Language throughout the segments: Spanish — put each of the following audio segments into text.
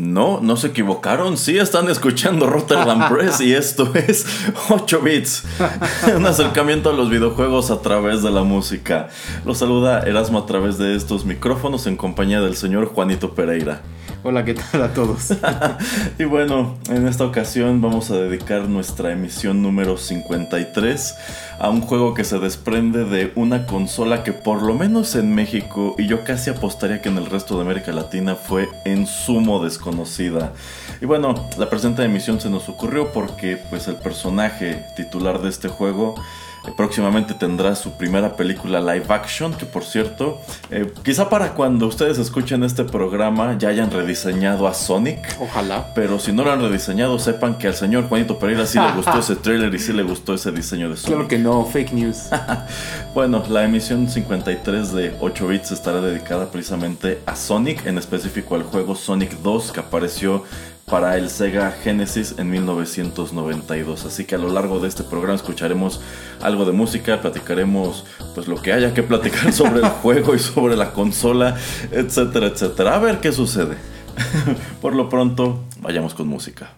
No, no se equivocaron. Sí, están escuchando Rotterdam Press y esto es 8 bits. Un acercamiento a los videojuegos a través de la música. Los saluda Erasmo a través de estos micrófonos en compañía del señor Juanito Pereira. Hola, ¿qué tal a todos? y bueno, en esta ocasión vamos a dedicar nuestra emisión número 53 a un juego que se desprende de una consola que por lo menos en México y yo casi apostaría que en el resto de América Latina fue en sumo Y bueno, la presente emisión se nos ocurrió porque pues el personaje titular de este juego próximamente tendrá su primera película live action, que por cierto, eh, quizá para cuando ustedes escuchen este programa ya hayan rediseñado a Sonic. Ojalá. Pero si no lo han rediseñado, sepan que al señor Juanito Pereira sí le gustó ese trailer y sí le gustó ese diseño de Sonic. Claro que no, fake news. bueno, la emisión 53 de 8 bits estará dedicada precisamente a Sonic, en específico al juego Sonic 2 que apareció para el Sega Genesis en 1992. Así que a lo largo de este programa escucharemos algo de música, platicaremos pues lo que haya que platicar sobre el juego y sobre la consola, etcétera, etcétera. A ver qué sucede. Por lo pronto, vayamos con música.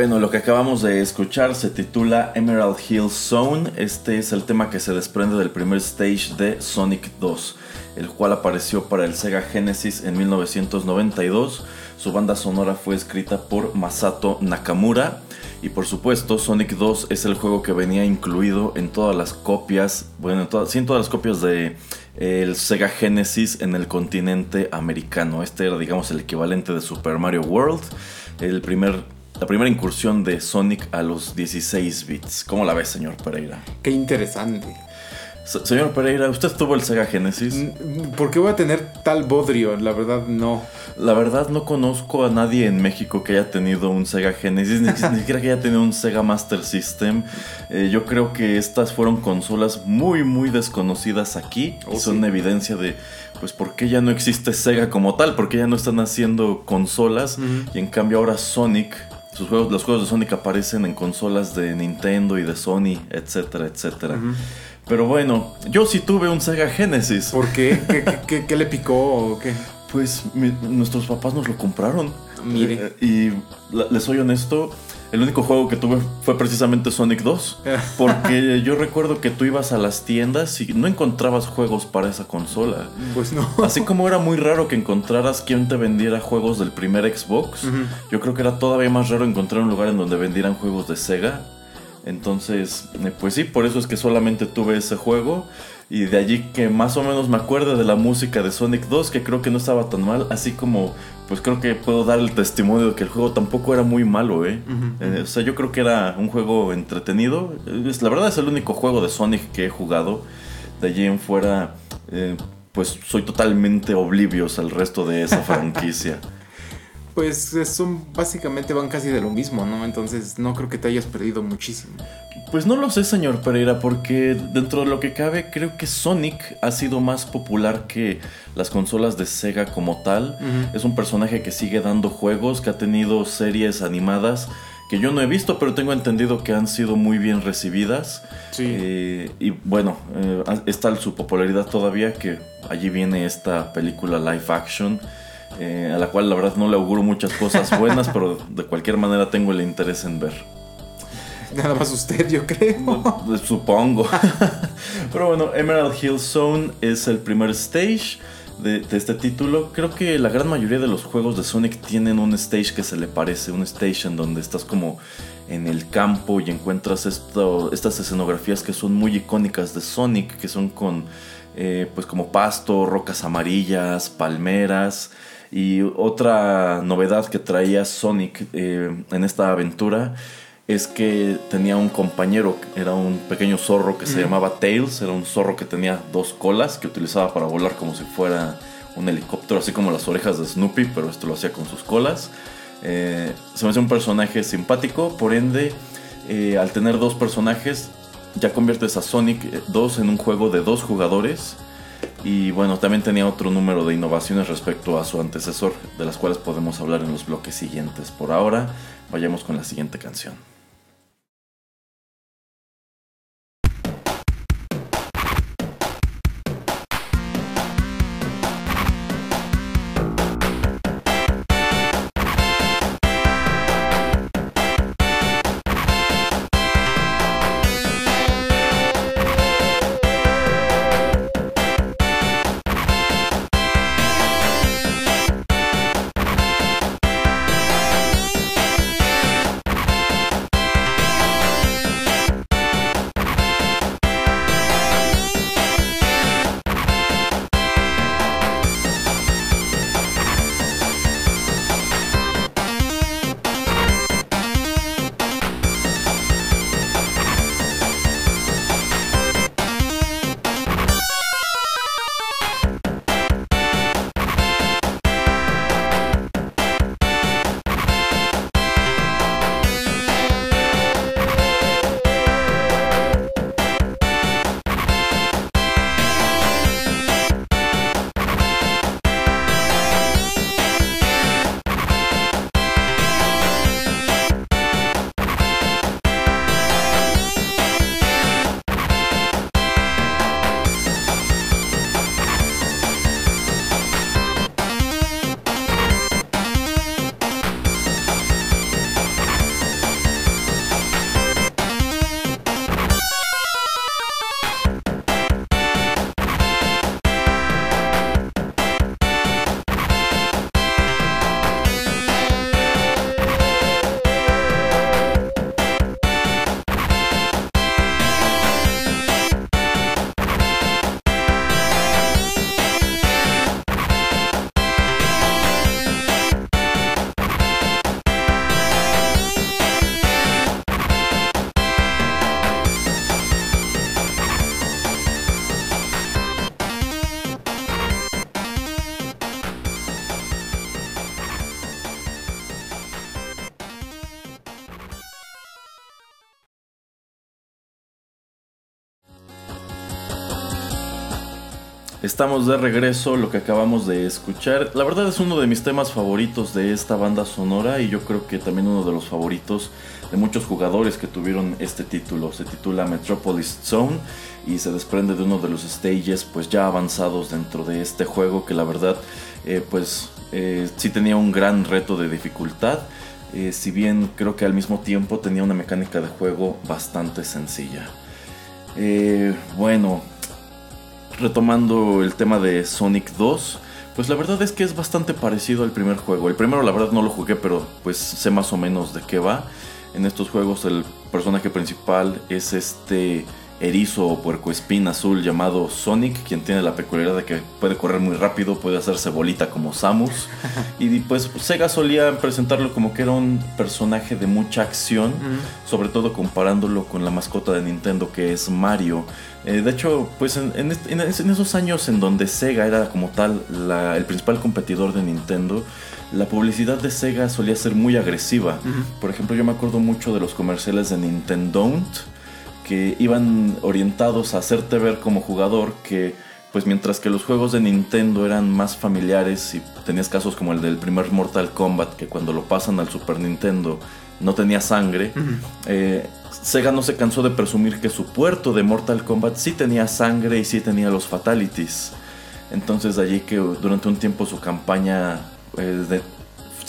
Bueno, lo que acabamos de escuchar se titula Emerald Hill Zone. Este es el tema que se desprende del primer stage de Sonic 2, el cual apareció para el Sega Genesis en 1992. Su banda sonora fue escrita por Masato Nakamura. Y por supuesto, Sonic 2 es el juego que venía incluido en todas las copias, bueno, en todas, las copias de el Sega Genesis en el continente americano. Este era, digamos, el equivalente de Super Mario World, el primer la primera incursión de Sonic a los 16 bits. ¿Cómo la ves, señor Pereira? Qué interesante. señor Pereira, ¿usted tuvo el Sega Genesis? ¿Por qué voy a tener tal bodrio? La verdad, no. La verdad, no conozco a nadie en México que haya tenido un Sega Genesis, ni, siquiera que haya tenido un Sega Master System. Eh, yo creo que estas fueron consolas muy, muy desconocidas aquí y oh, son evidencia de pues por qué ya no existe Sega como tal, porque ya no están haciendo consolas y en cambio ahora Sonic juegos, los juegos de Sonic aparecen en consolas de Nintendo y de Sony, etcétera, etcétera. Pero bueno, yo sí tuve un Sega Genesis. ¿Por qué? ¿Qué, le picó o qué? Pues nuestros papás nos lo compraron. Mire. Eh, y les soy honesto, el único juego que tuve fue precisamente Sonic 2. Porque yo recuerdo que tú ibas a las tiendas y no encontrabas juegos para esa consola. Pues no. Así como era muy raro que encontraras quien te vendiera juegos del primer Xbox, yo creo que era todavía más raro encontrar un lugar en donde vendieran juegos de Sega. Entonces, eh, pues sí, por eso es que solamente tuve ese juego. Y de allí que más o menos me acuerdo de la música de Sonic 2, que creo que no estaba tan mal, así como pues creo que puedo dar el testimonio de que el juego tampoco era muy malo, ¿eh? eh o sea, yo creo que era un juego entretenido. la verdad es el único juego de Sonic que he jugado. De allí en fuera, eh, pues soy totalmente oblivios al resto de esa franquicia. Pues son básicamente van casi de lo mismo, ¿no? Entonces no creo que te hayas perdido muchísimo. Pues no lo sé, señor Pereira, porque dentro de lo que cabe, creo que Sonic ha sido más popular que las consolas de Sega como tal. Es un personaje que sigue dando juegos, que ha tenido series animadas que yo no he visto, pero tengo entendido que han sido muy bien recibidas. Sí. Eh, y bueno, eh, está su popularidad todavía, que allí viene esta película live action eh, a la cual la verdad no le auguro muchas cosas buenas, pero de cualquier manera tengo el interés en ver. Nada más usted, yo creo. Supongo. pero bueno, Emerald Hill Zone es el primer stage de, este título. Creo que la gran mayoría de los juegos de Sonic tienen un stage que se le parece, un stage en donde estás como en el campo y encuentras esto, estas escenografías que son muy icónicas de Sonic, que son con eh, pues como pasto, rocas amarillas, palmeras. Y otra novedad que traía Sonic eh, en esta aventura es que tenía un compañero, era un pequeño zorro que se llamaba Tails, era un zorro que tenía dos colas que utilizaba para volar como si fuera un helicóptero, así como las orejas de Snoopy, pero esto lo hacía con sus colas. Eh, se me hace un personaje simpático, por ende, eh, al tener dos personajes, ya conviertes a Sonic 2 en un juego de dos jugadores y bueno, también tenía otro número de innovaciones respecto a su antecesor, de las cuales podemos hablar en los bloques siguientes. Por ahora, vayamos con la siguiente canción. Estamos de regreso, lo que acabamos de escuchar. La verdad es uno de mis temas favoritos de esta banda sonora y yo creo que también uno de los favoritos de muchos jugadores que tuvieron este título. Se titula Metropolis Zone y se desprende de uno de los stages pues ya avanzados dentro de este juego que la verdad eh, pues eh, sí tenía un gran reto de dificultad. Eh, si bien creo que al mismo tiempo tenía una mecánica de juego bastante sencilla. bueno, retomando el tema de Sonic 2, pues la verdad es que es bastante parecido al primer juego. El primero la verdad no lo jugué, pero pues sé más o menos de qué va. En estos juegos el personaje principal es este erizo o puercoespín azul llamado Sonic, quien tiene la peculiaridad de que puede correr muy rápido, puede hacerse bolita como Samus. y pues Sega solía presentarlo como que era un personaje de mucha acción, sobre todo comparándolo con la mascota de Nintendo que es Mario. Eh, de hecho, pues en, esos años en donde Sega era como tal el principal competidor de Nintendo, la publicidad de Sega solía ser muy agresiva. Por ejemplo, yo me acuerdo mucho de los comerciales de Nintendo que iban orientados a hacerte ver como jugador que pues mientras que los juegos de Nintendo eran más familiares y tenías casos como el del primer Mortal Kombat que cuando lo pasan al Super Nintendo no tenía sangre, eh, Sega no se cansó de presumir que su puerto de Mortal Kombat sí tenía sangre y sí tenía los fatalities. Entonces de allí que durante un tiempo su campaña eh, de,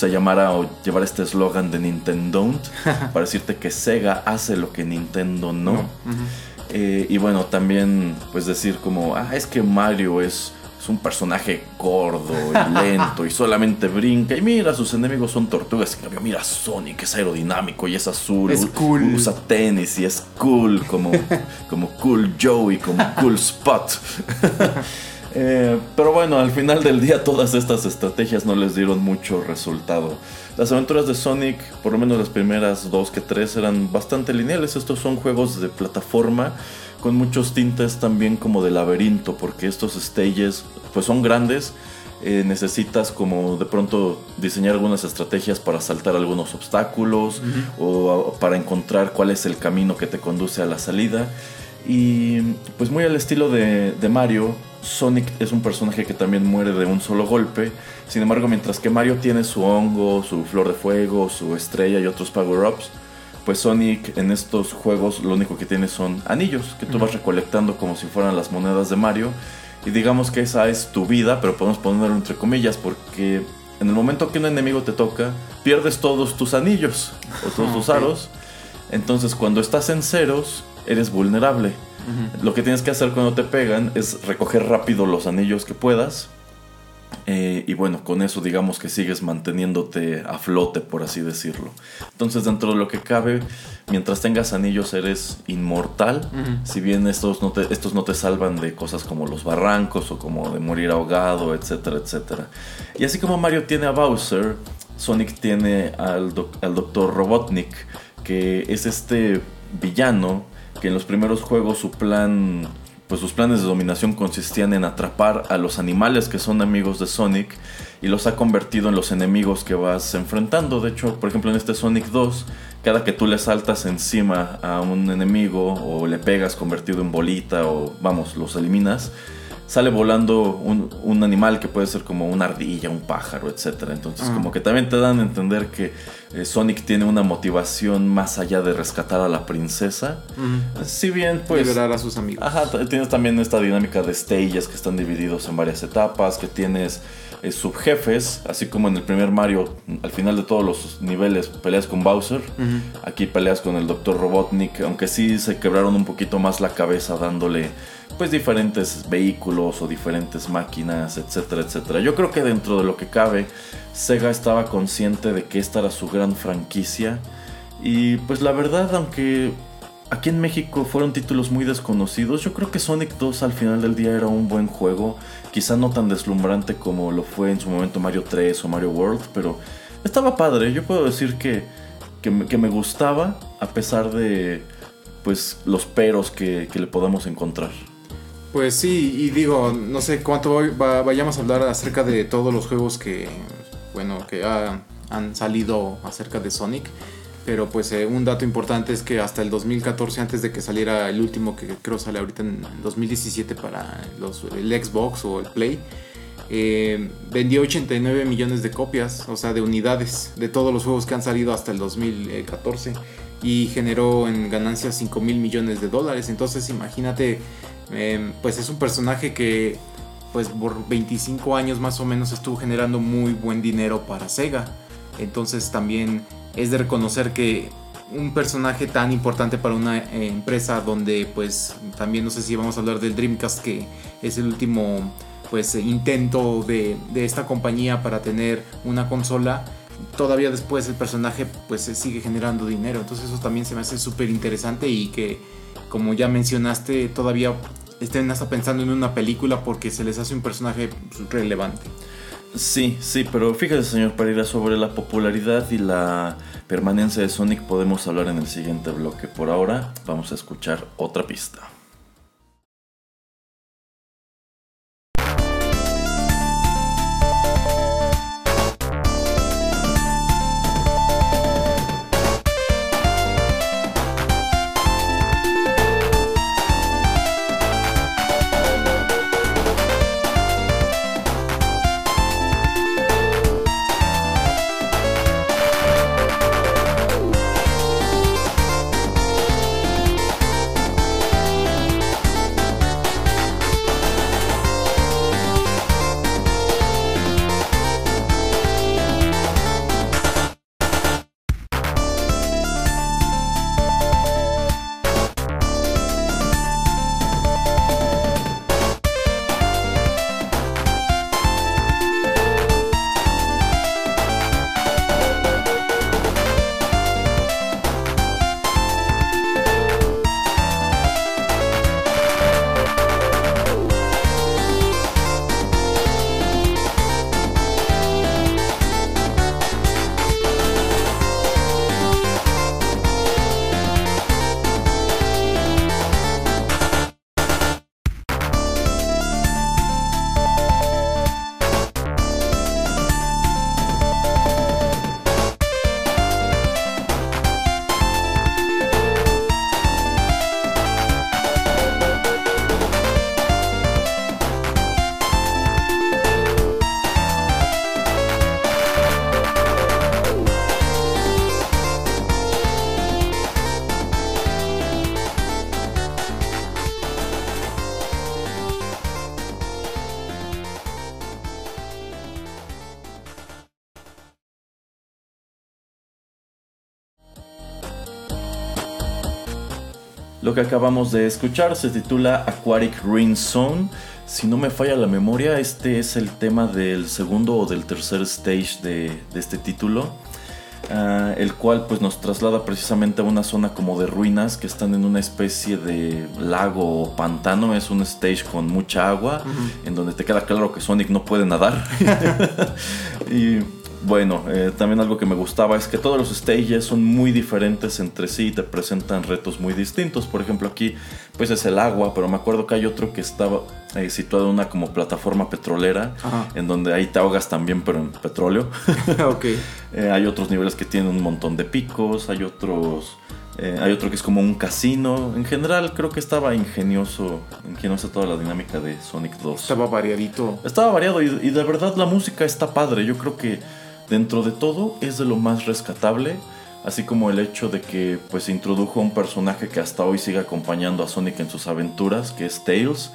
se llamara o llevar este eslogan de Nintendo para decirte que Sega hace lo que Nintendo no. Eh, y bueno, también pues decir como, ah, es que Mario es, es un personaje gordo y lento y solamente brinca. Y mira, sus enemigos son tortugas. Y mira, Sonic es aerodinámico y es azul. Es cool. Usa tenis y es cool como, como Cool Joey, como Cool Spot. Eh, pero bueno, al final del día todas estas estrategias no les dieron mucho resultado. Las aventuras de Sonic, por lo menos las primeras dos que tres, eran bastante lineales. Estos son juegos de plataforma con muchos tintes también como de laberinto, porque estos stages pues son grandes. Eh, necesitas como de pronto diseñar algunas estrategias para saltar algunos obstáculos o para encontrar cuál es el camino que te conduce a la salida. Y pues muy al estilo de, de Mario, Sonic es un personaje que también muere de un solo golpe. Sin embargo, mientras que Mario tiene su hongo, su flor de fuego, su estrella y otros power-ups, pues Sonic en estos juegos lo único que tiene son anillos que tú vas recolectando como si fueran las monedas de Mario. Y digamos que esa es tu vida, pero podemos ponerlo entre comillas porque en el momento que un enemigo te toca, pierdes todos tus anillos o todos tus aros. Entonces cuando estás en ceros, eres vulnerable. Lo que tienes que hacer cuando te pegan es recoger rápido los anillos que puedas. Eh, y bueno, con eso digamos que sigues manteniéndote a flote, por así decirlo. Entonces dentro de lo que cabe, mientras tengas anillos eres inmortal. Si bien estos no, te, estos no te salvan de cosas como los barrancos o como de morir ahogado, etcétera, etcétera. Y así como Mario tiene a Bowser, Sonic tiene al, al Dr. Robotnik, que es este villano que en los primeros juegos su plan, pues sus planes de dominación consistían en atrapar a los animales que son amigos de Sonic y los ha convertido en los enemigos que vas enfrentando. De hecho, por ejemplo, en este Sonic 2, cada que tú le saltas encima a un enemigo o le pegas convertido en bolita o vamos, los eliminas, sale volando un, animal que puede ser como una ardilla, un pájaro, etc. Entonces como que también te dan a entender que eh, Sonic tiene una motivación más allá de rescatar a la princesa. Si bien pues... Liberar a sus amigos. Ajá, tienes también esta dinámica de stages que están divididos en varias etapas, que tienes eh, subjefes, así como en el primer Mario, al final de todos los niveles peleas con Bowser, aquí peleas con el Dr. Robotnik, aunque sí se quebraron un poquito más la cabeza dándole pues diferentes vehículos o diferentes máquinas, etcétera, etcétera. Yo creo que dentro de lo que cabe, Sega estaba consciente de que esta era su gran franquicia. Y pues la verdad, aunque aquí en México fueron títulos muy desconocidos, yo creo que Sonic 2 al final del día era un buen juego, quizá no tan deslumbrante como lo fue en su momento Mario 3 o Mario World, pero estaba padre, yo puedo decir que, que, me, gustaba a pesar de pues los peros que, que le podamos encontrar. Pues sí, y digo, no sé cuánto vayamos a hablar acerca de todos los juegos que, bueno, que han salido acerca de Sonic. Pero pues eh, un dato importante es que hasta el 2014, antes de que saliera el último, que creo sale ahorita en 2017 para los, el Xbox o el Play, eh, vendió 89 millones de copias, o sea, de unidades de todos los juegos que han salido hasta el 2014 y generó en ganancias 5 mil millones de dólares. Entonces imagínate Em, pues es un personaje que pues por 25 años más o menos estuvo generando muy buen dinero para Sega. Entonces también es de reconocer que un personaje tan importante para una eh, empresa donde pues también no sé si vamos a hablar del Dreamcast que es el último pues intento de, de esta compañía para tener una consola todavía después el personaje pues sigue generando dinero entonces eso también se me hace súper interesante y que como ya mencionaste, todavía estén hasta pensando en una película porque se les hace un personaje relevante. Sí, sí, pero fíjese, señor Pereira, sobre la popularidad y la permanencia de Sonic podemos hablar en el siguiente bloque. Por ahora, vamos a escuchar otra pista. Que acabamos de escuchar se titula Aquatic Green Zone. Si no me falla la memoria, este es el tema del segundo o del tercer stage de, este título. Ah, el cual pues nos traslada precisamente a una zona como de ruinas que están en una especie de lago o pantano. Es un stage con mucha agua, en donde te queda claro que Sonic no puede nadar. y bueno, eh, también algo que me gustaba es que todos los stages son muy diferentes entre sí y te presentan retos muy distintos. Por ejemplo, aquí pues es el agua, pero me acuerdo que hay otro que estaba eh, situado en una como plataforma petrolera, en donde ahí te ahogas también, pero en petróleo. Eh, hay otros niveles que tienen un montón de picos, hay otros... hay otro que es como un casino. En general creo que estaba ingenioso, ingeniosa toda la dinámica de Sonic 2. Estaba variadito. Estaba variado y, y de verdad la música está padre. Yo creo que Dentro de todo es de lo más rescatable, así como el hecho de que pues introdujo un personaje que hasta hoy sigue acompañando a Sonic en sus aventuras, que es Tails.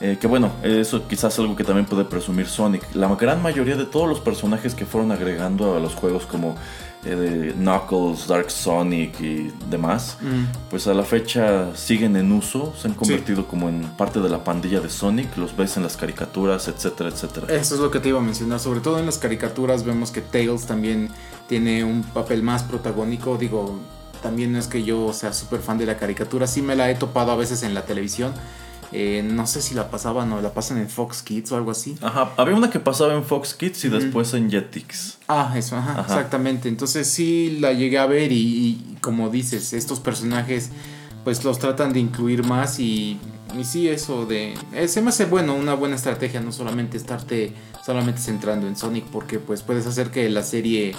Eh, que bueno, eso quizás es algo que también puede presumir Sonic. La gran mayoría de todos los personajes que fueron agregando a los juegos como eh, de Knuckles, Dark Sonic y demás, mm. pues a la fecha siguen en uso, se han convertido como en parte de la pandilla de Sonic, los ves en las caricaturas, etcétera, etcétera. Eso es lo que te iba a mencionar, sobre todo en las caricaturas vemos que Tails también tiene un papel más protagónico, digo, también no es que yo sea súper fan de la caricatura, sí me la he topado a veces en la televisión, eh, no sé si la pasaban o la pasan en Fox Kids o algo así. Ajá, había una que pasaba en Fox Kids y después en Jetix. Ah, eso, ajá, exactamente. Entonces sí la llegué a ver y, como dices, estos personajes pues los tratan de incluir más y, y sí, eso de... Eh, se me hace bueno, una buena estrategia, no solamente estarte solamente centrando en Sonic porque pues puedes hacer que la serie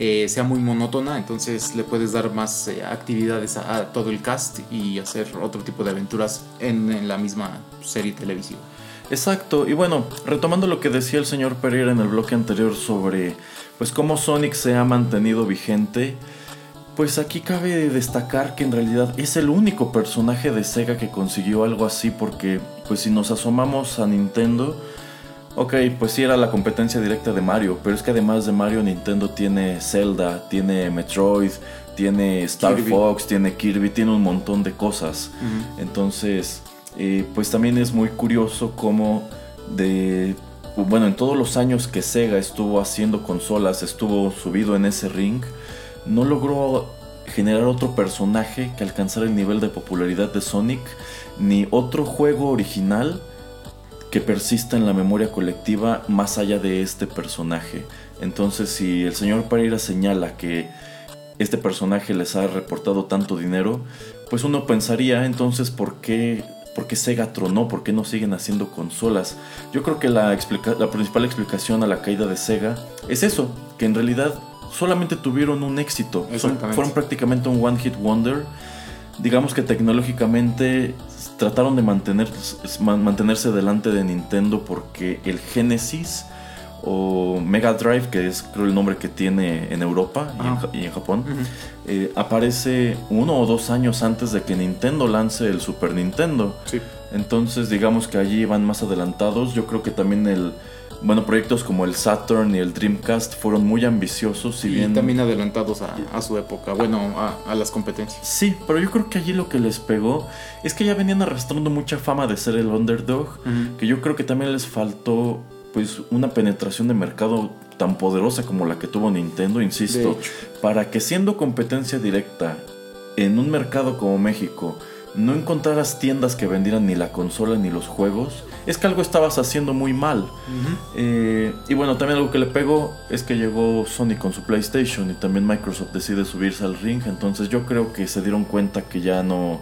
eh, sea muy monótona, entonces le puedes dar más eh, actividades a, todo el cast y hacer otro tipo de aventuras en, la misma serie televisiva. Exacto, y bueno, retomando lo que decía el señor Pereira en el bloque anterior sobre pues cómo Sonic se ha mantenido vigente, pues aquí cabe destacar que en realidad es el único personaje de Sega que consiguió algo así porque pues si nos asomamos a Nintendo, Ok, pues sí era la competencia directa de Mario, pero es que además de Mario, Nintendo tiene Zelda, tiene Metroid, tiene Star Fox, tiene Kirby, tiene un montón de cosas. Entonces, eh, pues también es muy curioso cómo de... Bueno, en todos los años que Sega estuvo haciendo consolas, estuvo subido en ese ring, no logró generar otro personaje que alcanzara el nivel de popularidad de Sonic, ni otro juego original que persista en la memoria colectiva más allá de este personaje. Entonces, si el señor Pereira señala que este personaje les ha reportado tanto dinero, pues uno pensaría entonces por qué, por qué Sega tronó, por qué no siguen haciendo consolas. Yo creo que la, la principal explicación a la caída de Sega es eso, que en realidad solamente tuvieron un éxito, fueron prácticamente un one hit wonder. Digamos que tecnológicamente trataron de mantener, mantenerse delante de Nintendo porque el Genesis o Mega Drive, que es creo el nombre que tiene en Europa y, en, Japón, eh, aparece uno o dos años antes de que Nintendo lance el Super Nintendo. Entonces digamos que allí van más adelantados. Yo creo que también el... Bueno, proyectos como el Saturn y el Dreamcast fueron muy ambiciosos. y bien... también adelantados a, su época, bueno, a, las competencias. Sí, pero yo creo que allí lo que les pegó es que ya venían arrastrando mucha fama de ser el underdog, que yo creo que también les faltó pues una penetración de mercado tan poderosa como la que tuvo Nintendo, insisto, para que siendo competencia directa en un mercado como México no encontraras tiendas que vendieran ni la consola ni los juegos, es que algo estabas haciendo muy mal. Eh, y bueno, también algo que le pegó es que llegó Sony con su PlayStation y también Microsoft decide subirse al ring, entonces yo creo que se dieron cuenta que ya no,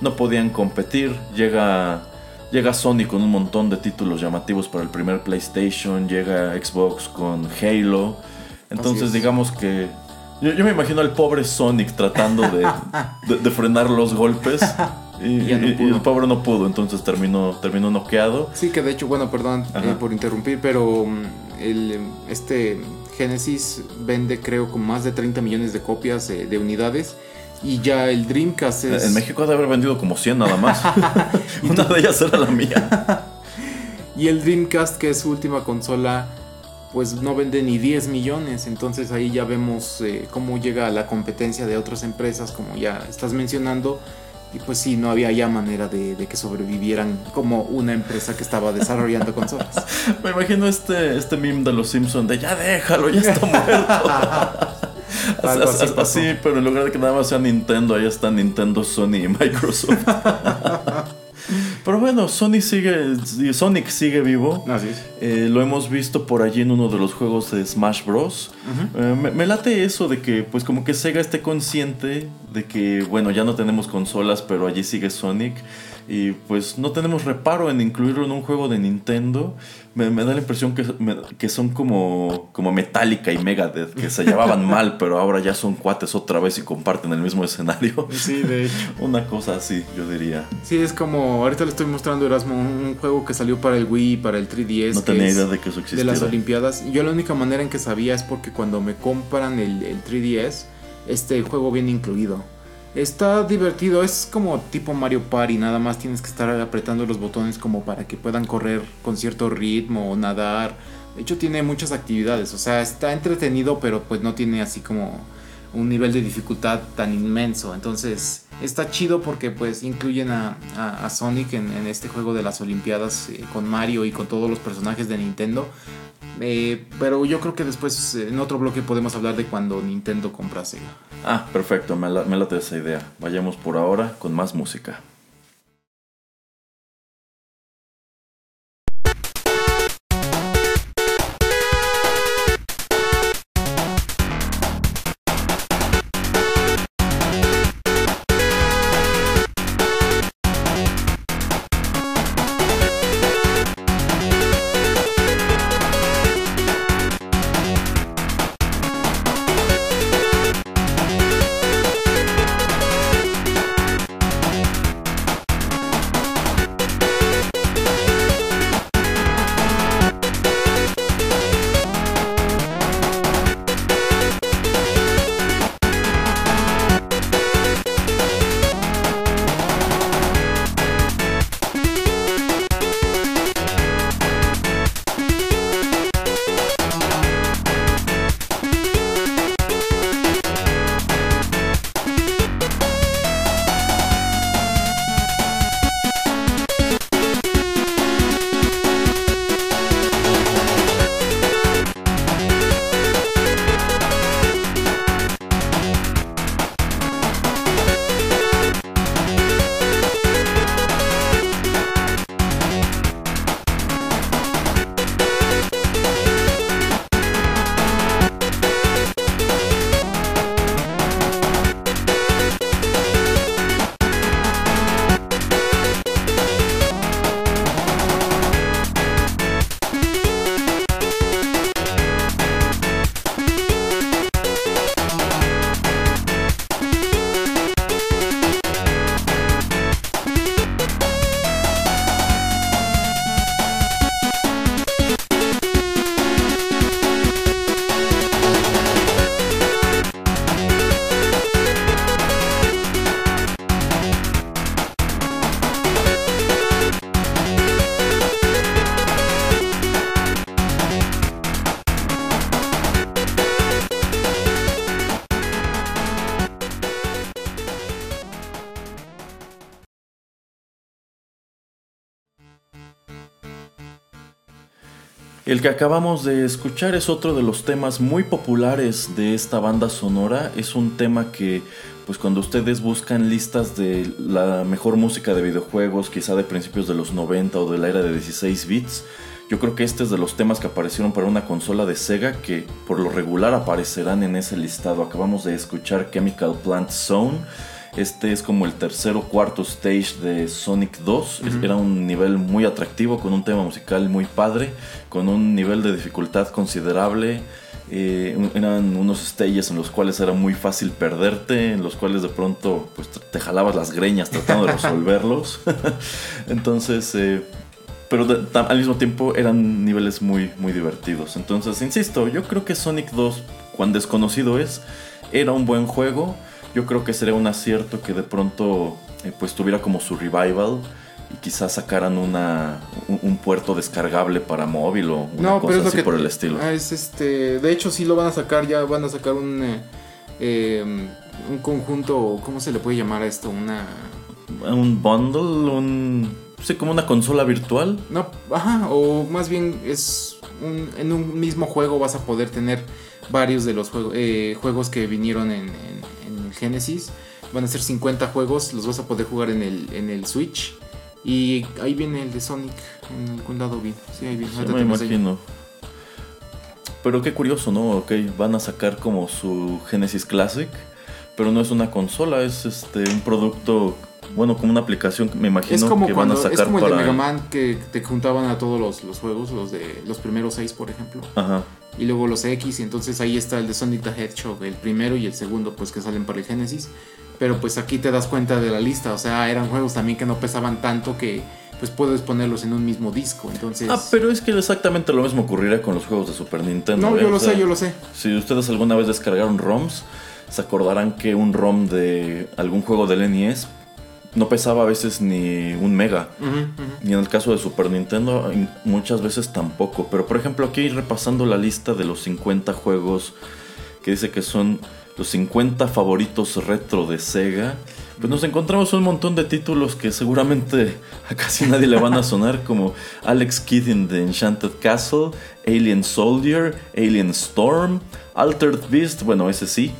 no podían competir, llega Llega Sony con un montón de títulos llamativos para el primer PlayStation, llega Xbox con Halo. Entonces digamos que yo, me imagino al pobre Sonic tratando de, frenar los golpes. Y, el pobre no pudo, entonces terminó, terminó noqueado. Sí, que de hecho, bueno, perdón eh, por interrumpir, pero mm, el, este Genesis vende creo con más de 30 millones de copias de unidades y ya el Dreamcast es... En México debe haber vendido como 100 nada más. Una de ellas era la mía. y el Dreamcast, que es su última consola, pues no vende ni 10 millones. Entonces ahí ya vemos eh, cómo llega la competencia de otras empresas, como ya estás mencionando. Y pues sí, no había ya manera de, de, que sobrevivieran como una empresa que estaba desarrollando consolas. Me imagino este, este meme de los Simpsons de ya déjalo, ya está muerto. así, pero en lugar de que nada más sea Nintendo, ahí está Nintendo, Sony y Microsoft. Pero bueno, Sony sigue, Sonic sigue vivo. Así eh, lo hemos visto por allí en uno de los juegos de Smash Bros. Eh, me, me, late eso de que, pues, como que Sega esté consciente de que, bueno, ya no tenemos consolas, pero allí sigue Sonic. Y pues no tenemos reparo en incluirlo en un juego de Nintendo. Me, da la impresión que, que son como, como Metallica y Megadeth, que se llevaban mal, pero ahora ya son cuates otra vez y comparten el mismo escenario. Sí, de hecho. Una cosa así, yo diría. Sí, es como, ahorita le estoy mostrando Erasmo un juego que salió para el Wii, para el 3DS. No tenía idea de que eso existía. De las Olimpiadas. Yo la única manera en que sabía es porque cuando me compran el, el 3DS, este juego viene incluido. Está divertido, es como tipo Mario Party, nada más tienes que estar apretando los botones como para que puedan correr con cierto ritmo o nadar. De hecho tiene muchas actividades, o sea, está entretenido, pero pues no tiene así como un nivel de dificultad tan inmenso. Entonces está chido porque pues incluyen a, Sonic en, este juego de las Olimpiadas eh, con Mario y con todos los personajes de Nintendo. Eh, pero yo creo que después en otro bloque podemos hablar de cuando Nintendo compra Sega. Ah, perfecto, me, la, me esa idea. Vayamos por ahora con más música. El que acabamos de escuchar es otro de los temas muy populares de esta banda sonora. Es un tema que, pues cuando ustedes buscan listas de la mejor música de videojuegos, quizá de principios de los 90 o de la era de 16 bits, yo creo que este es de los temas que aparecieron para una consola de Sega que por lo regular aparecerán en ese listado. Acabamos de escuchar Chemical Plant Zone. Este es como el tercer o cuarto stage de Sonic 2. Era un nivel muy atractivo, con un tema musical muy padre, con un nivel de dificultad considerable. Eh, eran unos stages en los cuales era muy fácil perderte, en los cuales de pronto pues, te jalabas las greñas tratando de resolverlos. Entonces, eh, pero al mismo tiempo eran niveles muy, muy divertidos. Entonces, insisto, yo creo que Sonic 2, cuán desconocido es, era un buen juego. Yo creo que sería un acierto que de pronto eh, pues tuviera como su revival y quizás sacaran una, un, puerto descargable para móvil o una cosa así por el estilo. Ah, es este, de hecho sí lo van a sacar, ya van a sacar un, eh, em, un conjunto, ¿cómo se le puede llamar a esto? Una... Un bundle, un Sí, como una consola virtual. No, ajá, o más bien es en un mismo juego vas a poder tener varios de los eh, juegos que vinieron en, Genesis. Van a ser 50 juegos, los vas a poder jugar en el, en el Switch. Y ahí viene el de Sonic, en algún lado bien. Sí, ahí viene. me imagino. Pero qué curioso, ¿no? Ok, van a sacar como su Genesis Classic, pero no es una consola, es este un producto bueno, como una aplicación me imagino que van a sacar es como el de Mega Man que te juntaban a todos los, juegos, los de los primeros seis, por ejemplo. Ajá. Y luego los X, y entonces ahí está el de Sonic the Hedgehog, el primero y el segundo, pues que salen para el Genesis. Pero pues aquí te das cuenta de la lista, o sea, eran juegos también que no pesaban tanto que pues puedes ponerlos en un mismo disco, entonces... Ah, pero es que exactamente lo mismo ocurriría con los juegos de Super Nintendo. No, yo ¿eh? lo sé, yo lo sé. Si ustedes alguna vez descargaron ROMs, se acordarán que un ROM de algún juego del NES no pesaba a veces ni un mega. Ni en el caso de Super Nintendo, muchas veces tampoco. Pero por ejemplo, aquí repasando la lista de los 50 juegos que dice que son los 50 favoritos retro de Sega, pues nos encontramos un montón de títulos que seguramente a casi nadie le van a sonar, como Alex Kidd in the Enchanted Castle, Alien Soldier, Alien Storm, Altered Beast, bueno, ese sí,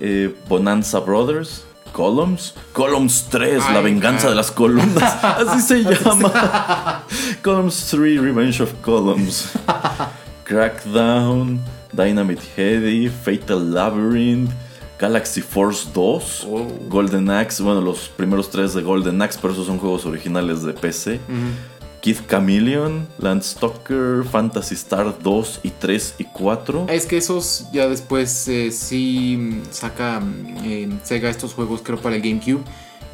eh, Bonanza Brothers, Columns. Columns 3, la venganza de las columnas. Así se llama. Columns 3, Revenge of Columns. Crackdown, Dynamite Heady, Fatal Labyrinth, Galaxy Force 2, Golden Axe. Bueno, los primeros tres de Golden Axe, pero esos son juegos originales de PC. Kid Chameleon, Landstalker, Fantasy Star 2 y 3 y 4. Es que esos ya después eh, sí saca eh, Sega estos juegos creo para el GameCube.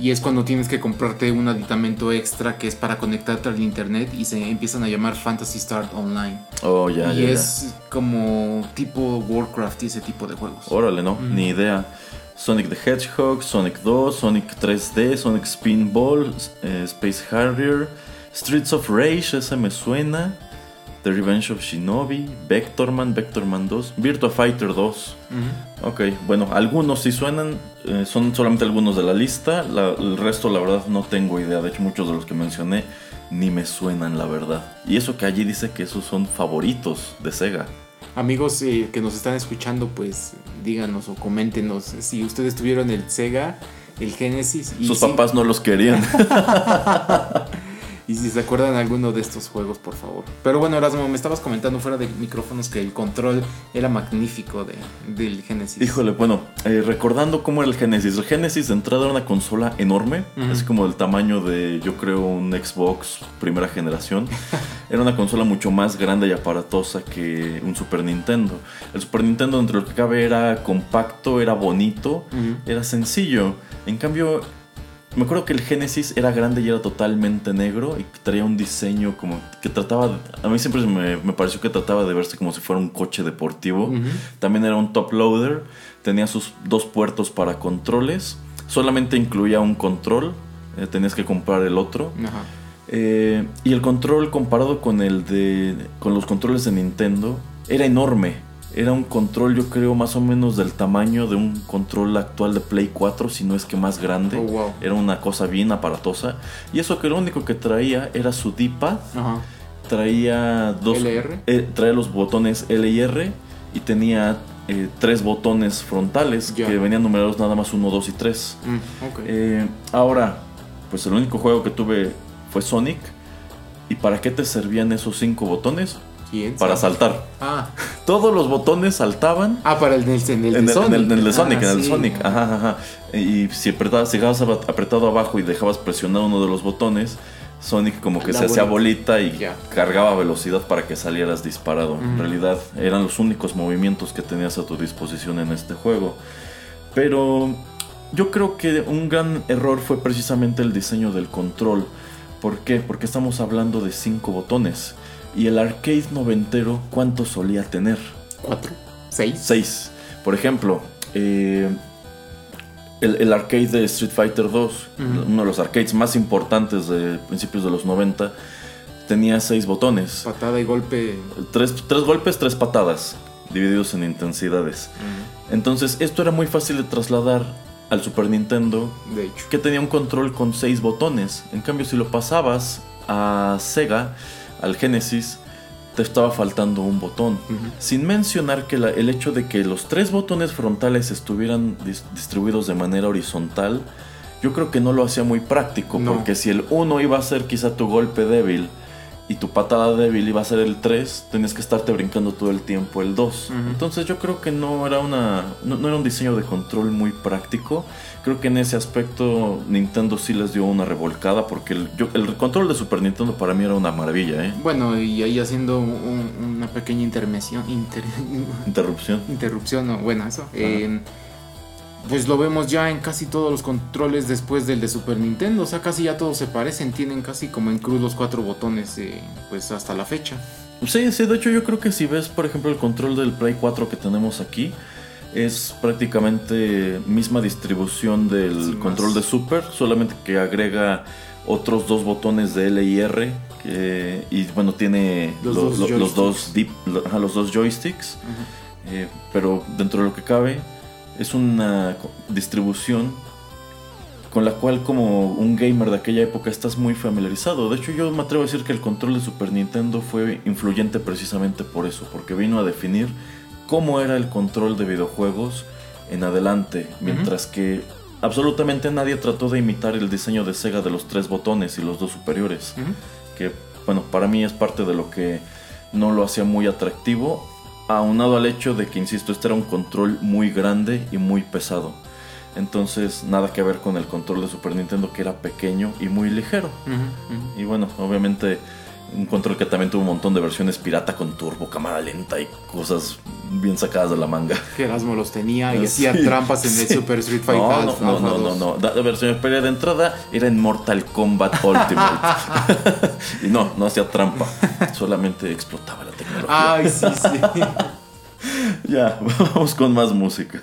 Y es cuando tienes que comprarte un aditamento extra que es para conectarte al internet y se empiezan a llamar Fantasy Star Online. Oh, ya, y es como tipo Warcraft y ese tipo de juegos. Órale, no, ni idea. Sonic the Hedgehog, Sonic 2, Sonic 3D, Sonic Spinball, eh, Space Harrier. Streets of Rage, ese me suena. The Revenge of Shinobi, Vectorman, Vectorman 2, Virtua Fighter 2. Ok, bueno, algunos sí suenan, eh, son solamente algunos de la lista. el resto, la verdad, no tengo idea. De hecho, muchos de los que mencioné ni me suenan, la verdad. Y eso que allí dice que esos son favoritos de Sega. Amigos eh, que nos están escuchando, pues díganos o coméntenos si ustedes tuvieron el Sega, el Genesis. Y Sus papás no los querían. Y si se acuerdan alguno de estos juegos, por favor. Pero bueno, Erasmo, me estabas comentando fuera de micrófonos que el control era magnífico de, del Genesis. Híjole, bueno, eh, recordando cómo era el Genesis. El Genesis de entrada era una consola enorme, así como del tamaño de, yo creo, un Xbox primera generación. era una consola mucho más grande y aparatosa que un Super Nintendo. El Super Nintendo, entre lo que cabe, era compacto, era bonito, era sencillo. En cambio, me acuerdo que el Genesis era grande y era totalmente negro y traía un diseño como que trataba. a mí siempre me, pareció que trataba de verse como si fuera un coche deportivo. También era un top loader. Tenía sus dos puertos para controles. Solamente incluía un control. Eh, tenías que comprar el otro. Eh, y el control comparado con el de. con los controles de Nintendo. Era enorme. Era un control, yo creo, más o menos del tamaño de un control actual de Play 4, si no es que más grande. Oh, era una cosa bien aparatosa. Y eso que lo único que traía era su D-pad traía dos. LR. eh, traía los botones L y R y tenía eh, tres botones frontales que venían numerados nada más 1, 2 y 3. Mm. Eh, ahora, pues el único juego que tuve fue Sonic. ¿Y para qué te servían esos cinco botones? ¿Quién Para sabe? saltar. Ah, Todos los botones saltaban ah, para el, Sonic. en el- Sonic, Ah, en el sí. Sonic. Ajá, ajá. Y si apretabas, si dejabas ap- apretado abajo y dejabas presionar uno de los botones, Sonic como que La se hacía bolita. y cargaba velocidad para que salieras disparado. En realidad eran los únicos movimientos que tenías a tu disposición en este juego. Pero yo creo que un gran error fue precisamente el diseño del control. ¿Por qué? Porque estamos hablando de cinco botones. Y el arcade noventero, ¿cuánto solía tener? ¿Cuatro? ¿Seis? 6. Por ejemplo, eh, el, el arcade de Street Fighter 2, Ujú. uno de los arcades más importantes de principios de los 90, tenía 6 botones. Patada y golpe. Tres, tres golpes, tres patadas, divididos en intensidades. Entonces, esto era muy fácil de trasladar al Super Nintendo, De hecho. que tenía un control con 6 botones. En cambio, si lo pasabas a Sega, al Genesis, te estaba faltando un botón. Sin mencionar que la- el hecho de que los tres botones frontales estuvieran dis- distribuidos de manera horizontal, yo creo que no lo hacía muy práctico, No. porque si el 1 iba a ser quizá tu golpe débil y tu patada débil iba a ser el 3, tenías que estarte brincando todo el tiempo el 2. Ujú. Entonces yo creo que no era, una, no, no era un diseño de control muy práctico. Creo que en ese aspecto Nintendo sí les dio una revolcada, porque el, yo- el control de Super Nintendo para mí era una maravilla, ¿eh? Bueno, y ahí haciendo un- una pequeña intervención, inter- Interrupción. interrupción, no, bueno, eso. eh, pues lo vemos ya en casi todos los controles después del de Super Nintendo. O sea, casi ya todos se parecen, tienen casi como en cruz los cuatro botones, eh, pues hasta la fecha. Sí, sí, de hecho yo creo que si ves, por ejemplo, el control del Play 4 que tenemos aquí, es prácticamente misma distribución del Sí, control de Super, solamente que agrega otros dos botones de L y R, que- y bueno, tiene Los lo- dos lo- los, dos joysticks. dip- lo- ajá, los dos joysticks, eh, pero dentro de lo que cabe, es una distribución con la cual como un gamer de aquella época estás muy familiarizado. De hecho yo me atrevo a decir que el control de Super Nintendo fue influyente precisamente por eso, porque vino a definir cómo era el control de videojuegos en adelante, mientras que absolutamente nadie trató de imitar el diseño de Sega de los tres botones y los dos superiores, que bueno, para mí es parte de lo que no lo hacía muy atractivo, aunado al hecho de que, insisto, este era un control muy grande y muy pesado. Entonces, nada que ver con el control de Super Nintendo que era pequeño y muy ligero. Y bueno, obviamente un control que también tuvo un montón de versiones pirata con turbo, cámara lenta y cosas bien sacadas de la manga. Que Erasmo los tenía y hacía trampas en el. Super Street Fighter. No, no, no, no, no, 2. no. La versión pero de entrada era en Mortal Kombat Ultimate. y no, no hacía trampa. Solamente explotaba la tecnología. Ay, sí, sí. Ya, vamos con más música.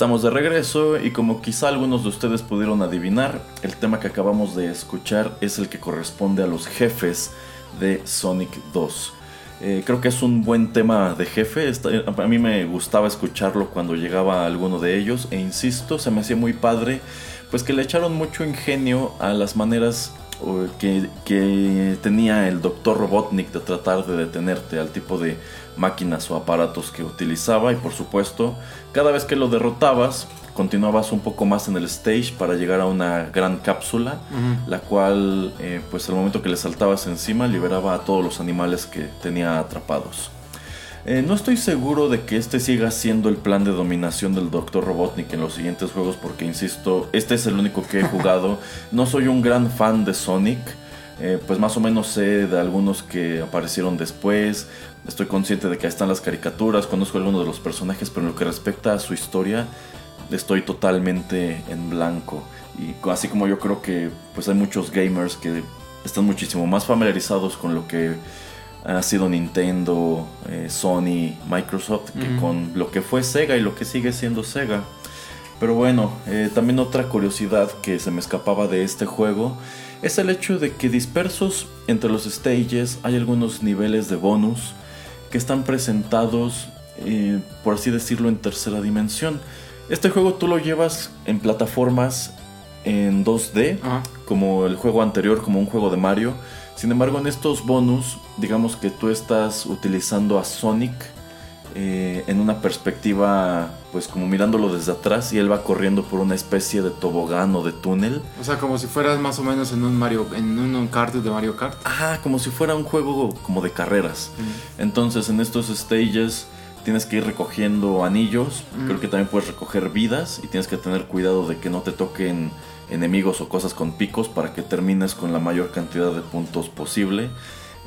Estamos de regreso y como quizá algunos de ustedes pudieron adivinar, el tema que acabamos de escuchar es el que corresponde a los jefes de Sonic 2. Eh, creo que es un buen tema de jefe, a mí me gustaba escucharlo cuando llegaba alguno de ellos e insisto, se me hacía muy padre, pues que le echaron mucho ingenio a las maneras que, que, tenía el doctor Robotnik de tratar de detenerte al tipo de máquinas o aparatos que utilizaba y por supuesto cada vez que lo derrotabas continuabas un poco más en el stage para llegar a una gran cápsula la cual eh, pues al momento que le saltabas encima liberaba a todos los animales que tenía atrapados. Eh, no estoy seguro de que este siga siendo el plan de dominación del Dr. Robotnik en los siguientes juegos porque, insisto, este es el único que he jugado. No soy un gran fan de Sonic, eh, pues más o menos sé de algunos que aparecieron después. Estoy consciente de que ahí están las caricaturas, conozco algunos de los personajes, pero en lo que respecta a su historia, estoy totalmente en blanco. Y así como yo creo que pues hay muchos gamers que están muchísimo más familiarizados con lo que ha sido Nintendo, eh, Sony, Microsoft, que con lo que fue Sega y lo que sigue siendo Sega. Pero bueno, eh, también otra curiosidad que se me escapaba de este juego es el hecho de que dispersos entre los stages hay algunos niveles de bonus que están presentados, eh, por así decirlo, en tercera dimensión. Este juego tú lo llevas en plataformas en 2D, como el juego anterior, como un juego de Mario sin embargo, en estos bonus, digamos que tú estás utilizando a Sonic eh, en una perspectiva, pues como mirándolo desde atrás y él va corriendo por una especie de tobogán o de túnel. O sea, como si fueras más o menos en un Mario, en un kart de Mario Kart. Ajá, como si fuera un juego como de carreras. Entonces, en estos stages tienes que ir recogiendo anillos, creo que también puedes recoger vidas y tienes que tener cuidado de que no te toquen enemigos o cosas con picos para que termines con la mayor cantidad de puntos posible.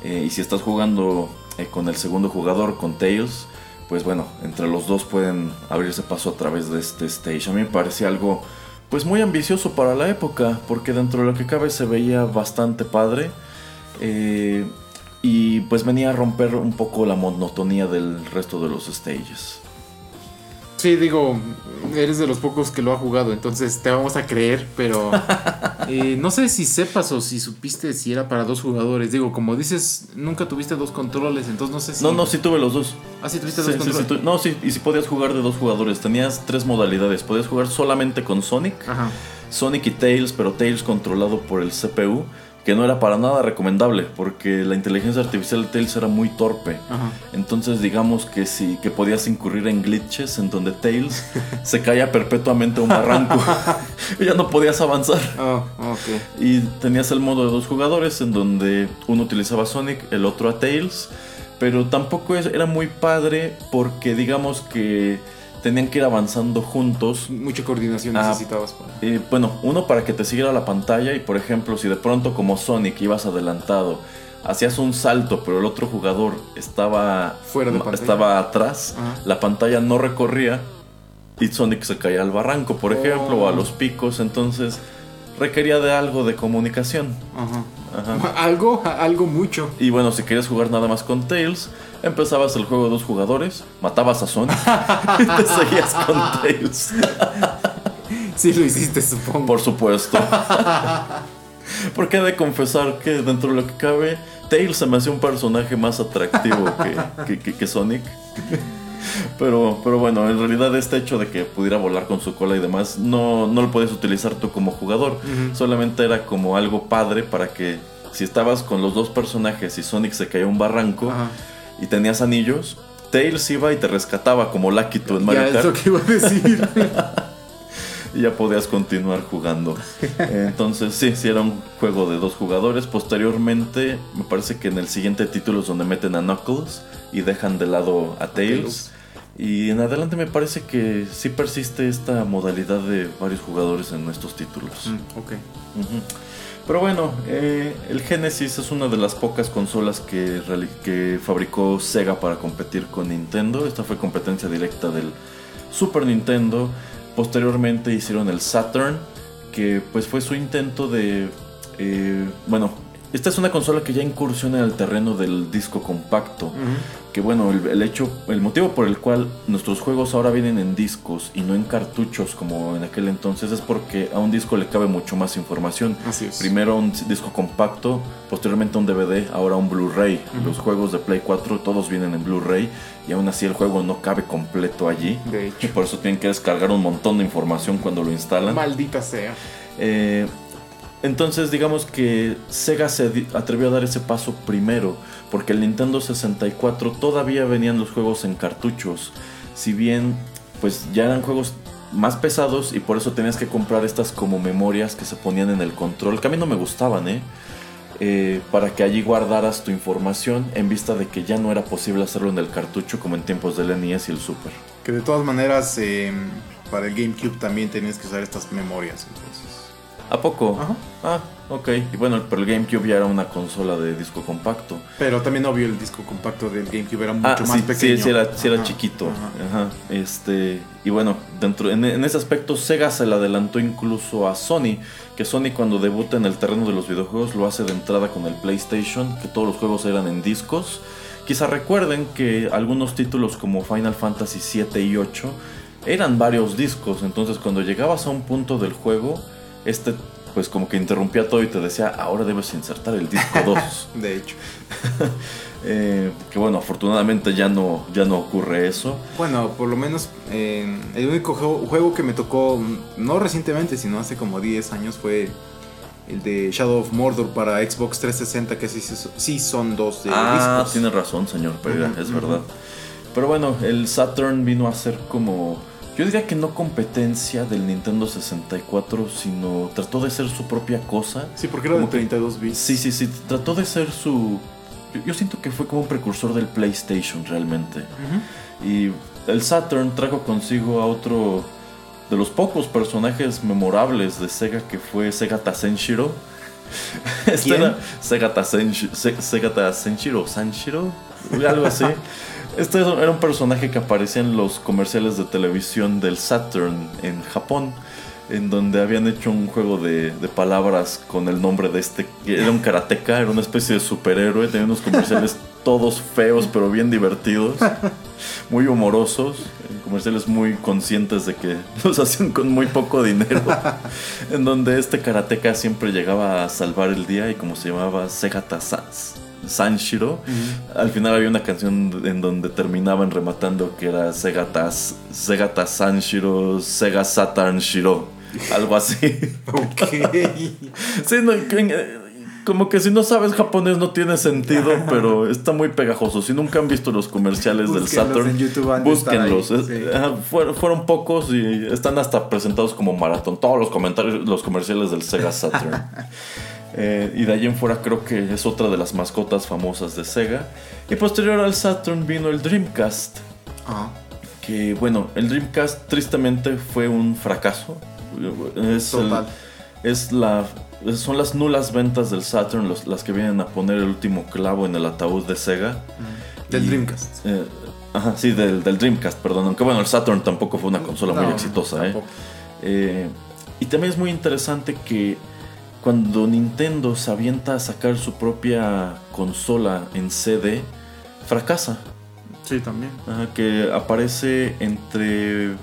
Eh, y si estás jugando eh, con el segundo jugador, con Tails, pues bueno, entre los dos pueden abrirse paso a través de este stage. A mí me parecía algo pues muy ambicioso para la época, porque dentro de lo que cabe se veía bastante padre. Eh, y pues venía a romper un poco la monotonía del resto de los stages. Sí, digo, eres de los pocos que lo ha jugado, entonces te vamos a creer, pero eh, no sé si sepas o si supiste si era para dos jugadores. Digo, como dices, nunca tuviste dos controles, entonces no sé si... No, no, sí tuve los dos. Ah, sí tuviste dos controles. no, sí, y si podías jugar de dos jugadores. Tenías tres modalidades. Podías jugar solamente con Sonic, Sonic y Tails, pero Tails controlado por el CPU que no era para nada recomendable porque la inteligencia artificial de Tails era muy torpe. Entonces digamos que sí, que podías incurrir en glitches en donde Tails se caía perpetuamente a un barranco y ya no podías avanzar. Oh, y tenías el modo de dos jugadores en donde uno utilizaba a Sonic, el otro a Tails, pero tampoco era muy padre porque digamos que tenían que ir avanzando juntos. Mucha coordinación ah, necesitabas. Eh, bueno, uno para que te siguiera la pantalla y por ejemplo si de pronto como Sonic ibas adelantado, hacías un salto pero el otro jugador estaba, Fuera de estaba atrás, la pantalla no recorría y Sonic se caía al barranco por ejemplo o a oh. los picos, entonces requería de algo de comunicación. Ajá. Algo, algo mucho. Y bueno, si querías jugar nada más con Tails, empezabas el juego de dos jugadores, matabas a Sonic y te seguías con Tails. sí lo hiciste, supongo. Por supuesto. Porque he de confesar que dentro de lo que cabe, Tails se me hace un personaje más atractivo que, que Sonic. Pero, pero bueno, en realidad este hecho de que pudiera volar con su cola y demás, no, no lo puedes utilizar tú como jugador. Solamente era como algo padre para que si estabas con los dos personajes y Sonic se caía un barranco y tenías anillos, Tails iba y te rescataba como tú en Mario ya, Eso que iba a decir. y ya podías continuar jugando. Entonces, sí, sí era un juego de dos jugadores. Posteriormente, me parece que en el siguiente título es donde meten a Knuckles y dejan de lado a Tails. Y en adelante me parece que sí persiste esta modalidad de varios jugadores en estos títulos. Mm, ok. Pero bueno, eh, el Genesis es una de las pocas consolas que, que fabricó Sega para competir con Nintendo. Esta fue competencia directa del Super Nintendo. Posteriormente hicieron el Saturn, que pues fue su intento de, eh, bueno, esta es una consola que ya incursiona en el terreno del disco compacto. Que bueno, el, hecho, el motivo por el cual nuestros juegos ahora vienen en discos y no en cartuchos como en aquel entonces es porque a un disco le cabe mucho más información. Así es. Primero un disco compacto, posteriormente un DVD, ahora un Blu-ray. Los juegos de Play 4 todos vienen en Blu-ray y aún así el juego no cabe completo allí. De hecho. Y por eso tienen que descargar un montón de información cuando lo instalan. Maldita sea. Eh, entonces digamos que Sega se atrevió a dar ese paso primero, porque el Nintendo 64 todavía venían los juegos en cartuchos, si bien pues ya eran juegos más pesados y por eso tenías que comprar estas como memorias que se ponían en el control, que a mí no me gustaban, ¿eh? eh para que allí guardaras tu información en vista de que ya no era posible hacerlo en el cartucho como en tiempos del NES y el Super. Que de todas maneras em, para el GameCube también tenías que usar estas memorias. Entonces. ¿A poco? Ajá. Ah, ok. Y bueno, pero el GameCube ya era una consola de disco compacto. Pero también obvio el disco compacto del GameCube era Ah, mucho más sí, pequeño. sí, sí era, sí era Ajá. chiquito. Ajá. Ajá. Este, y bueno, dentro, en, en ese aspecto Sega se le adelantó incluso a Sony, que Sony cuando debuta en el terreno de los videojuegos lo hace de entrada con el PlayStation, que todos los juegos eran en discos. Quizá recuerden que algunos títulos como Final Fantasy 7 y 8 eran varios discos, entonces cuando llegabas a un punto del juego, este pues como que interrumpía todo y te decía, ahora debes insertar el disco 2. De hecho. Eh, que bueno, afortunadamente ya no, ya no ocurre eso. Bueno, por lo menos eh, el único juego, juego que me tocó, no recientemente, sino hace como 10 años, fue el de Shadow of Mordor para Xbox 360, que sí, sí- son dos de ah, discos. tiene razón, señor Pereira, es verdad. Pero bueno, el Saturn vino a ser como. Yo diría que no competencia del Nintendo 64, sino trató de ser su propia cosa. Sí, porque era Como que- 32 bits. Sí, sí, sí, trató de ser su. Yo, yo siento que fue como un precursor del PlayStation realmente. Y el Saturn trajo consigo a otro de los pocos personajes memorables de Sega que fue Sega Tasenshiro. Este era Sega Tasenshi- Se- Sega Tasenshiro, Sanshiro, algo así. Este era un personaje que aparecía en los comerciales de televisión del Saturn en Japón, en donde habían hecho un juego de, de palabras con el nombre de este. Era un karateka, era una especie de superhéroe, tenía unos comerciales todos feos pero bien divertidos, muy humorosos, comerciales muy conscientes de que los hacían con muy poco dinero, en donde este karateka siempre llegaba a salvar el día y como se llamaba Segata Sans. Sanshiro, al final había una canción en donde terminaban rematando que era Segata, Segata Sanshiro, Sega Saturn Shiro, algo así. Ok. Sí, no, que- como que si no sabes japonés no tiene sentido, pero está muy pegajoso. Si nunca han visto los comerciales del Saturn, en YouTube, ahí, búsquenlos. Sí. ajá, fueron, fueron pocos y están hasta presentados como maratón. Todos los comentarios, los comerciales del Sega Saturn. Eh, y de ahí en fuera creo que es otra de las mascotas famosas de Sega. Y posterior al Saturn vino el Dreamcast. Ajá. Que bueno, el Dreamcast tristemente fue un fracaso. Es el- Total. es la son las nulas ventas del Saturn los- las que vienen a poner el último clavo en el ataúd de Sega. Del Y- Dreamcast. Eh, ajá, sí, del, del Dreamcast, perdón. Aunque bueno, el Saturn tampoco fue una consola muy exitosa, ¿eh? Eh, Y también es muy interesante que cuando Nintendo se avienta a sacar su propia consola en CD, fracasa. Sí, también. Ajá, que aparece entre.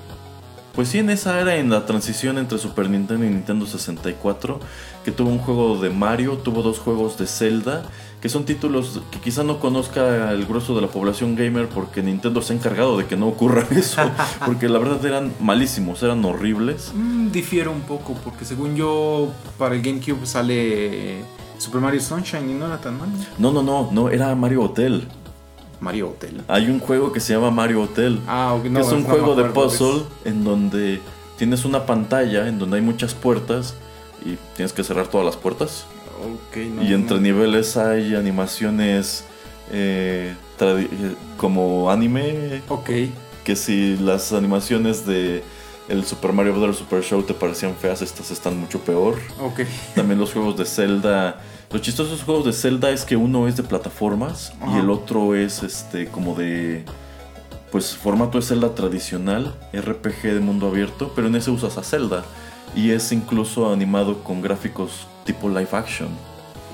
Pues sí, en esa era, en la transición entre Super Nintendo y Nintendo 64, que tuvo un juego de Mario, tuvo dos juegos de Zelda, que son títulos que quizá no conozca el grueso de la población gamer porque Nintendo se ha encargado de que no ocurra eso, porque la verdad eran malísimos, eran horribles. Mm, difiere un poco, porque según yo, para el GameCube sale Super Mario Sunshine y no era tan malo. No, no, no, no, era Mario Hotel. Mario Hotel. Hay un juego que se llama Mario Hotel. Ah, ok, no, que es un no juego de puzzle en donde tienes una pantalla en donde hay muchas puertas y tienes que cerrar todas las puertas. No, y entre no. niveles hay animaciones eh, eh, como anime. Ok. Que si las animaciones de el Super Mario Bros. Super Show te parecían feas, estas están mucho peor. Ok. También los juegos de Zelda. Lo chistoso de esos juegos de Zelda es que uno es de plataformas Ajá. y el otro es este como de pues formato de Zelda tradicional, RPG de mundo abierto, pero en ese usas a Zelda y es incluso animado con gráficos tipo live action.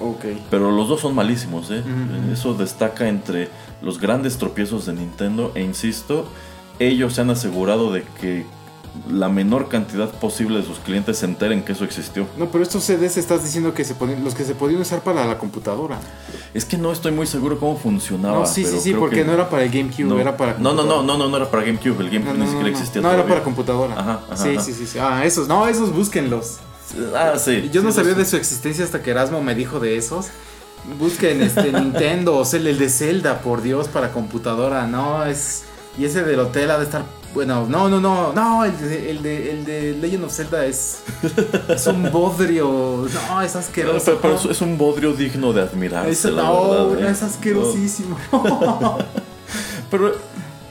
Ok. Pero los dos son malísimos, ¿eh? Eso destaca entre los grandes tropiezos de Nintendo. E insisto, ellos se han asegurado de que la menor cantidad posible de sus clientes se enteren que eso existió. No, pero estos CDs estás diciendo que se ponían, los que se podían usar para la computadora. Es que no estoy muy seguro cómo funcionaba. No, sí, sí, sí, porque no era para el GameCube, no. era para no, no, no, no, no, no era para GameCube, el GameCube ni siquiera existía No, era para computadora. Ajá, ajá, sí, ajá. sí, sí, sí. Ah, esos, no, esos búsquenlos. Ah, sí. Yo no sabía de su existencia hasta que Erasmo me dijo de esos. Busquen este Nintendo o sea, el de Zelda, por Dios, para computadora. No, es. Y ese del hotel ha de estar. Bueno, no, no, no, no, el de, el de, el de Legend of Zelda es. Es un bodrio. No, es asqueroso. Pero, pero es- es un bodrio digno de admirarse, Es- no, verdad, ¿eh? es asquerosísimo. Pero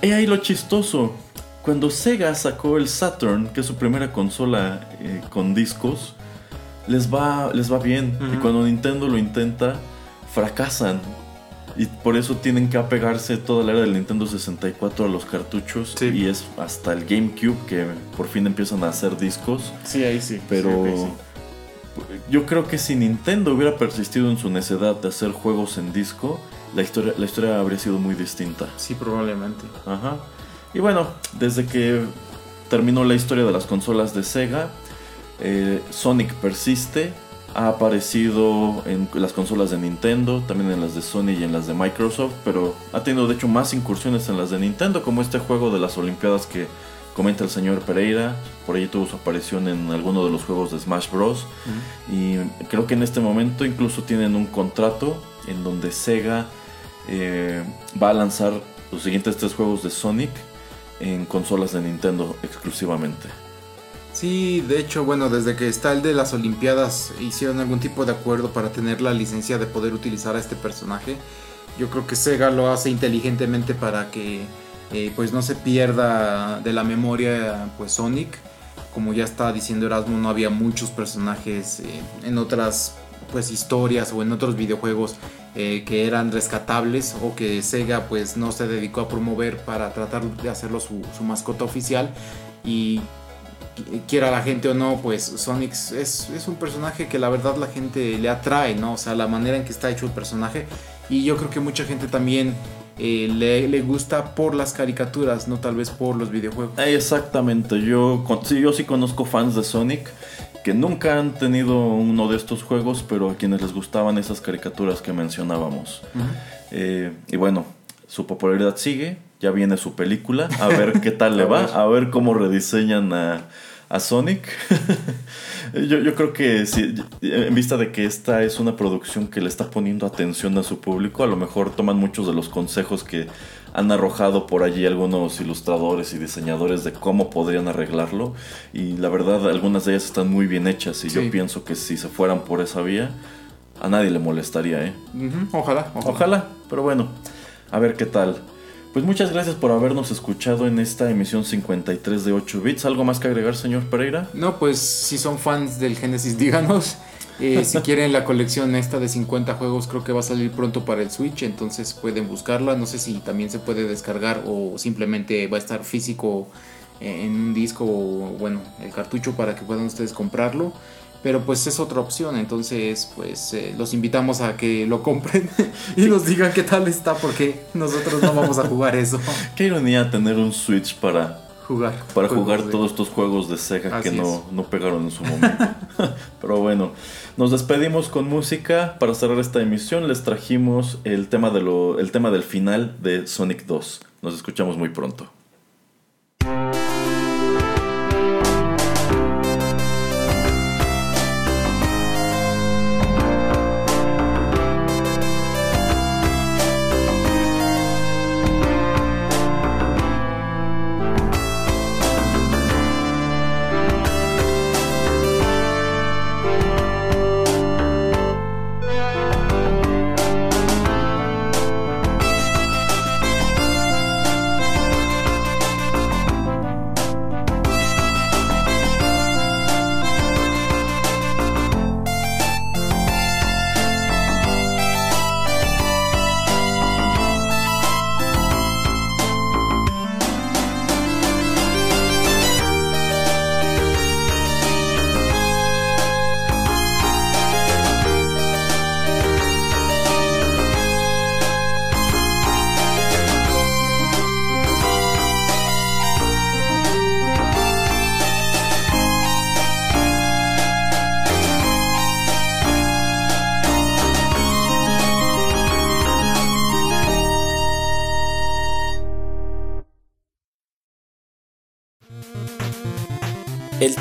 he ahí lo chistoso. Cuando Sega sacó el Saturn, que es su primera consola eh, con discos, les va, les va bien. Y Ujú. cuando Nintendo lo intenta, fracasan. Y por eso tienen que apegarse toda la era del Nintendo 64 a los cartuchos. Sí. Y es hasta el GameCube que por fin empiezan a hacer discos. sí, ahí sí. Pero Sí, ok, sí. yo creo que si Nintendo hubiera persistido en su necedad de hacer juegos en disco, la historia, la historia habría sido muy distinta. Sí, probablemente. Ajá. Y bueno, desde que terminó la historia de las consolas de Sega, eh, Sonic persiste. Ha aparecido en las consolas de Nintendo, también en las de Sony y en las de Microsoft, pero ha tenido de hecho más incursiones en las de Nintendo, como este juego de las Olimpiadas que comenta el señor Pereira. Por ahí tuvo su aparición en alguno de los juegos de Smash Bros. Y creo que en este momento incluso tienen un contrato en donde Sega eh, va a lanzar los siguientes tres juegos de Sonic en consolas de Nintendo exclusivamente. Sí, de hecho, bueno, desde que está el de las Olimpiadas hicieron algún tipo de acuerdo para tener la licencia de poder utilizar a este personaje. Yo creo que Sega lo hace inteligentemente para que eh, pues no se pierda de la memoria pues Sonic. Como ya está diciendo Erasmo, no había muchos personajes eh, en otras pues historias o en otros videojuegos eh, que eran rescatables o que Sega pues no se dedicó a promover para tratar de hacerlo su, mascota oficial y quiera la gente o no, pues Sonic es, es un personaje que la verdad la gente le atrae, ¿no? O sea, la manera en que está hecho el personaje. Y yo creo que mucha gente también eh, le, le gusta por las caricaturas, no tal vez por los videojuegos. Exactamente, yo, yo sí conozco fans de Sonic que nunca han tenido uno de estos juegos, pero a quienes les gustaban esas caricaturas que mencionábamos. Eh, y bueno, su popularidad sigue, ya viene su película, a ver qué tal le va, a ver cómo rediseñan a, a Sonic. yo, yo creo que si, en vista de que esta es una producción que le está poniendo atención a su público, a lo mejor toman muchos de los consejos que han arrojado por allí algunos ilustradores y diseñadores de cómo podrían arreglarlo. Y la verdad, algunas de ellas están muy bien hechas y Sí. yo pienso que si se fueran por esa vía, a nadie le molestaría, ¿eh? Ojalá, ojalá. Ojalá, pero bueno, a ver qué tal. Pues muchas gracias por habernos escuchado en esta emisión 53 de 8 bits. ¿Algo más que agregar, señor Pereira? No, pues si son fans del Genesis, díganos. Eh, si quieren la colección esta de 50 juegos, creo que va a salir pronto para el Switch, entonces pueden buscarla. No sé si también se puede descargar o simplemente va a estar físico eh, en un disco o bueno, el cartucho para que puedan ustedes comprarlo. Pero pues es otra opción, entonces pues eh, los invitamos a que lo compren y nos digan qué tal está porque nosotros no vamos a jugar eso. Qué ironía tener un Switch para, Jugar. para jugar de- todos estos juegos de Sega que no, no pegaron en su momento. Pero bueno, nos despedimos con música. Para cerrar esta emisión les trajimos el tema, de lo, el tema del final de Sonic 2. Nos escuchamos muy pronto.